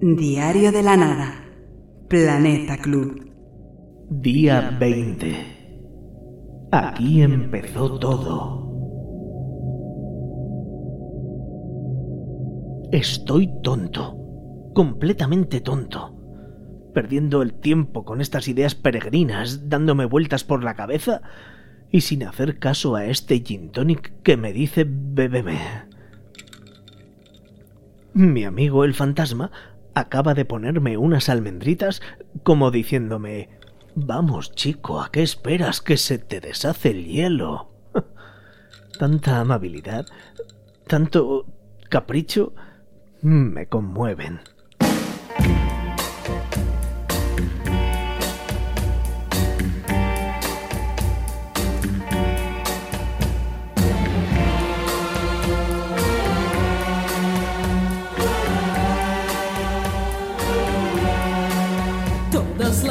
Diario de la Nada. Planeta Club. Día 20. Aquí empezó todo. Estoy tonto. Completamente tonto. Perdiendo el tiempo con estas ideas peregrinas, dándome vueltas por la cabeza y sin hacer caso a este gin tonic que me dice bébeme. Mi amigo el fantasma acaba de ponerme unas almendritas como diciéndome Vamos, chico, ¿a qué esperas que se te deshace el hielo? Tanta amabilidad, tanto capricho, me conmueven.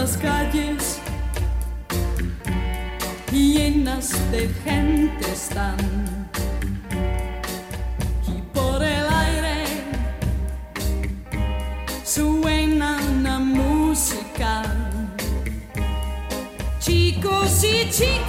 Las calles llenas de gente están y por el aire suena una música. Chicos y chicas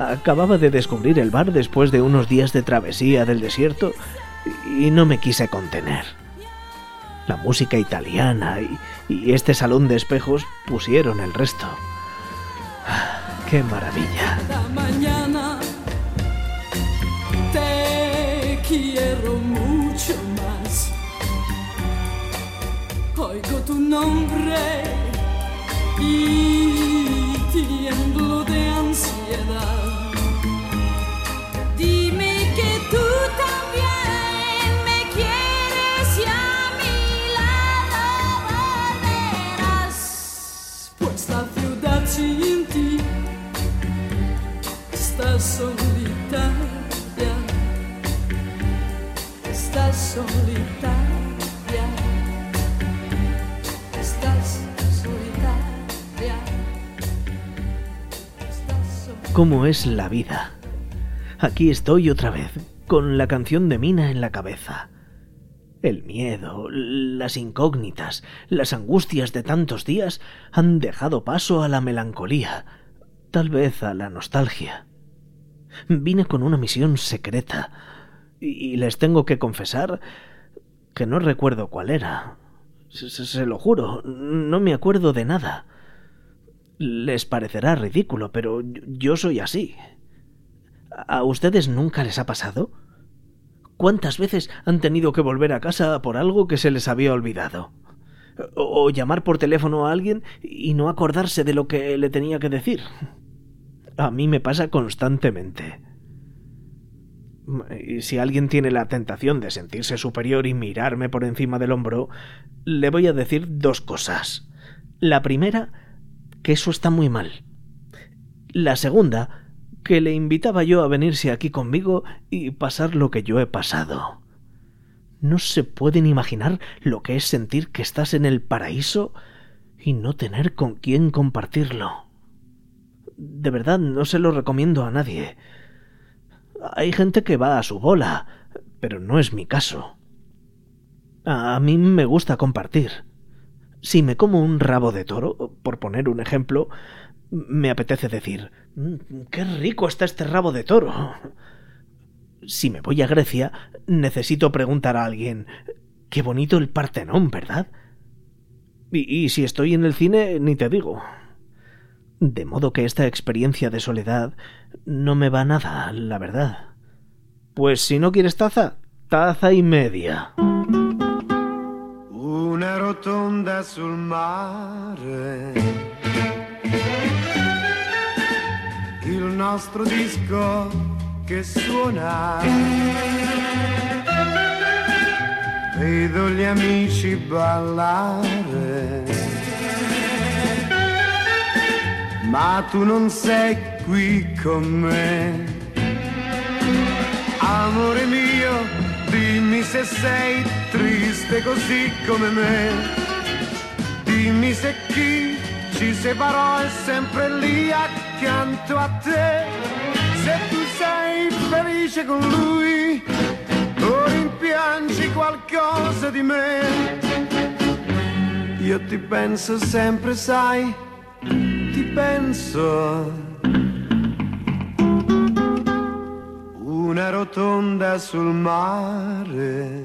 Acababa de descubrir el bar después de unos días de travesía del desierto y no me quise contener. La música italiana y, este salón de espejos pusieron el resto. ¡Qué maravilla! quiero mucho oigo tu nombre y tiemblo de ansiedad. Cómo es la vida. Aquí estoy otra vez, con la canción de Mina en la cabeza. El miedo, las incógnitas, las angustias de tantos días han dejado paso a la melancolía, tal vez a la nostalgia. Vine con una misión secreta, y les tengo que confesar que no recuerdo cuál era. Se, lo juro, no me acuerdo de nada. Les parecerá ridículo, pero yo soy así. ¿A ustedes nunca les ha pasado? ¿Cuántas veces han tenido que volver a casa por algo que se les había olvidado? O, llamar por teléfono a alguien y no acordarse de lo que le tenía que decir. A mí me pasa constantemente. Y si alguien tiene la tentación de sentirse superior y mirarme por encima del hombro, le voy a decir dos cosas. La primera que eso está muy mal. La segunda, que le invitaba yo a venirse aquí conmigo y pasar lo que yo he pasado. no se pueden imaginar lo que es sentir que estás en el paraíso y no tener con quién compartirlo. De verdad, no se lo recomiendo a nadie. Hay gente que va a su bola, pero no es mi caso. A mí me gusta compartir. Si me como un rabo de toro, por poner un ejemplo, me apetece decir, "Mm, qué rico está este rabo de toro. Si me voy a Grecia, necesito preguntar a alguien, qué bonito el Partenón, ¿verdad? Y, y si estoy en el cine, ni te digo. De modo que esta experiencia de soledad no me va nada, la verdad. Pues si no quieres taza, taza y media. Una rotonda sul mare. Il nostro disco che suona. Vedo gli amici ballare. Ma tu non sei qui con me. Amore mio, dimmi se sei triste così come me. Dimmi se chi ci separò è sempre lì accanto a te. Se tu sei felice con lui o rimpiangi qualcosa di me. Io ti penso sempre, sai, ti penso. una rotonda sul mare.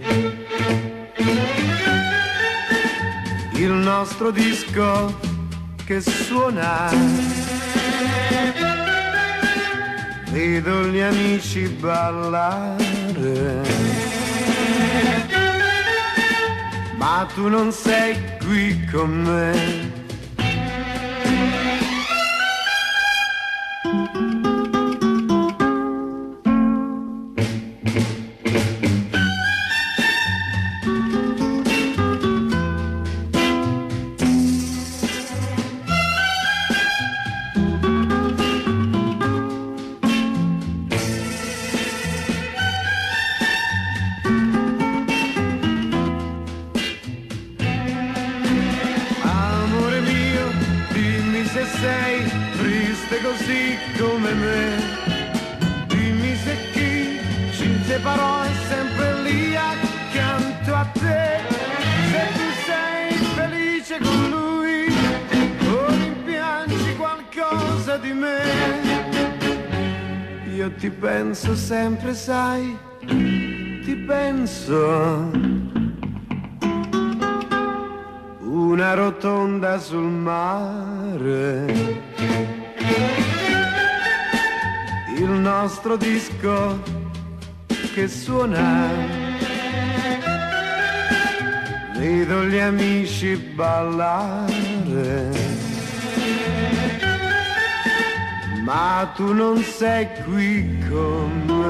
Il nostro disco che suona. Vedo gli amici ballare. Ma tu non sei qui con me. Di me. Io ti penso sempre, sai, ti penso. una rotonda sul mare. Il nostro disco che suona. Vedo gli amici ballare. Qui me.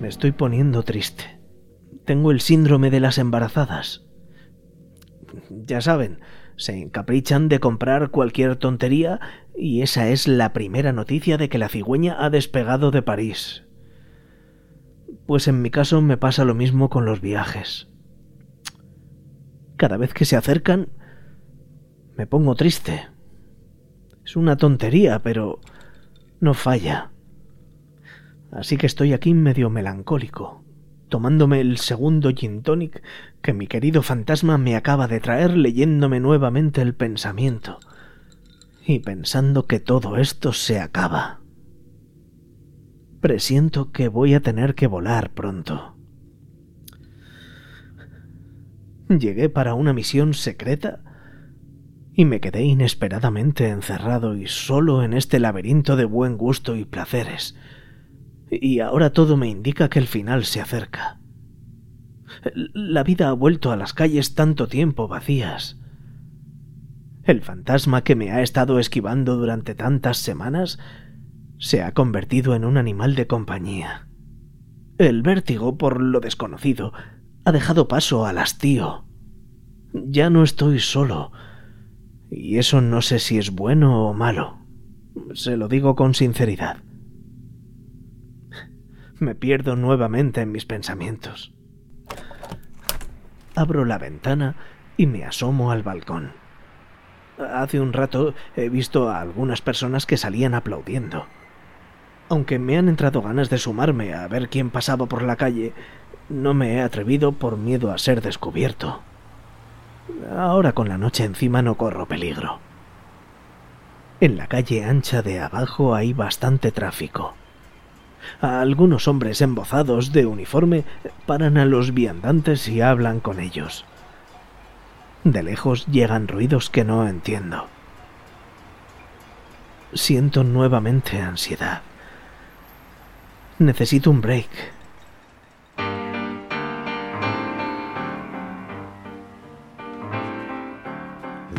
Me estoy poniendo triste. Tengo el síndrome de las embarazadas. Ya saben, se encaprichan de comprar cualquier tontería y esa es la primera noticia de que la cigüeña ha despegado de París. Pues en mi caso me pasa lo mismo con los viajes. Cada vez que se acercan, me pongo triste. Es una tontería, pero no falla. Así que estoy aquí medio melancólico tomándome el segundo gin tonic que mi querido fantasma me acaba de traer leyéndome nuevamente el pensamiento y pensando que todo esto se acaba. Presiento que voy a tener que volar pronto. Llegué para una misión secreta y me quedé inesperadamente encerrado y solo en este laberinto de buen gusto y placeres y ahora todo me indica que el final se acerca. La vida ha vuelto a las calles tanto tiempo vacías. El fantasma que me ha estado esquivando durante tantas semanas se ha convertido en un animal de compañía. El vértigo por lo desconocido ha dejado paso al hastío. Ya no estoy solo, y eso no sé si es bueno o malo. Se lo digo con sinceridad. me pierdo nuevamente en mis pensamientos. Abro la ventana y me asomo al balcón. Hace un rato he visto a algunas personas que salían aplaudiendo. Aunque me han entrado ganas de sumarme a ver quién pasaba por la calle, no me he atrevido por miedo a ser descubierto. Ahora con la noche encima no corro peligro. En la calle ancha de abajo hay bastante tráfico. Algunos hombres embozados de uniforme paran a los viandantes y hablan con ellos. De lejos llegan ruidos que no entiendo. Siento nuevamente ansiedad. Necesito un break.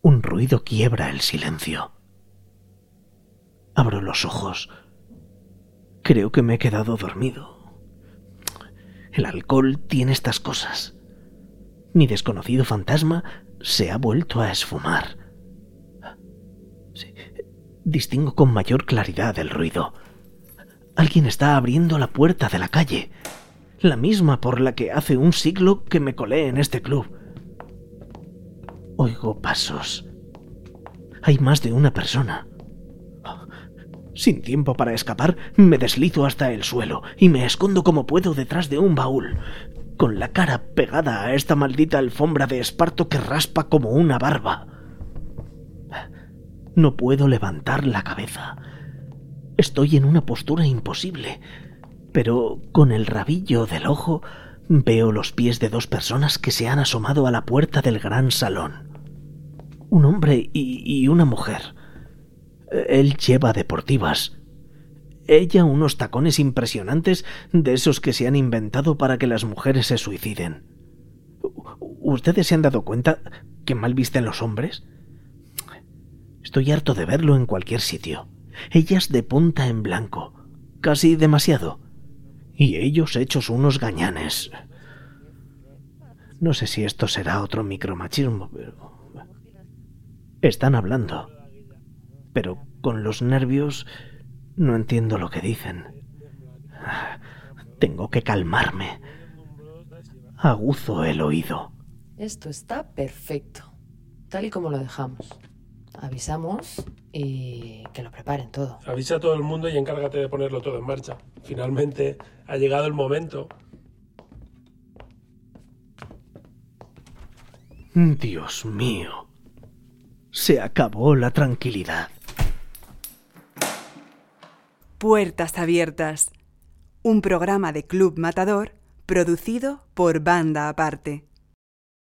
Un ruido quiebra el silencio. Abro los ojos. Creo que me he quedado dormido. El alcohol tiene estas cosas. Mi desconocido fantasma se ha vuelto a esfumar. Distingo con mayor claridad el ruido. Alguien está abriendo la puerta de la calle, la misma por la que hace un siglo que me colé en este club. Oigo pasos. Hay más de una persona. Sin tiempo para escapar, me deslizo hasta el suelo y me escondo como puedo detrás de un baúl, con la cara pegada a esta maldita alfombra de esparto que raspa como una barba. No puedo levantar la cabeza. Estoy en una postura imposible, pero con el rabillo del ojo veo los pies de dos personas que se han asomado a la puerta del gran salón. Un hombre y, una mujer. Él lleva deportivas. Ella unos tacones impresionantes de esos que se han inventado para que las mujeres se suiciden. ¿Ustedes se han dado cuenta que mal visten los hombres? Estoy harto de verlo en cualquier sitio. Ellas de punta en blanco, casi demasiado. Y ellos hechos unos gañanes. No sé si esto será otro micromachismo, pero... Están hablando. Pero con los nervios no entiendo lo que dicen. Tengo que calmarme. Aguzo el oído. Esto está perfecto, tal y como lo dejamos. Avisamos y que lo preparen todo. Avisa a todo el mundo y encárgate de ponerlo todo en marcha. Finalmente ha llegado el momento. Dios mío. Se acabó la tranquilidad. Puertas Abiertas, un programa de Club Matador producido por Banda Aparte.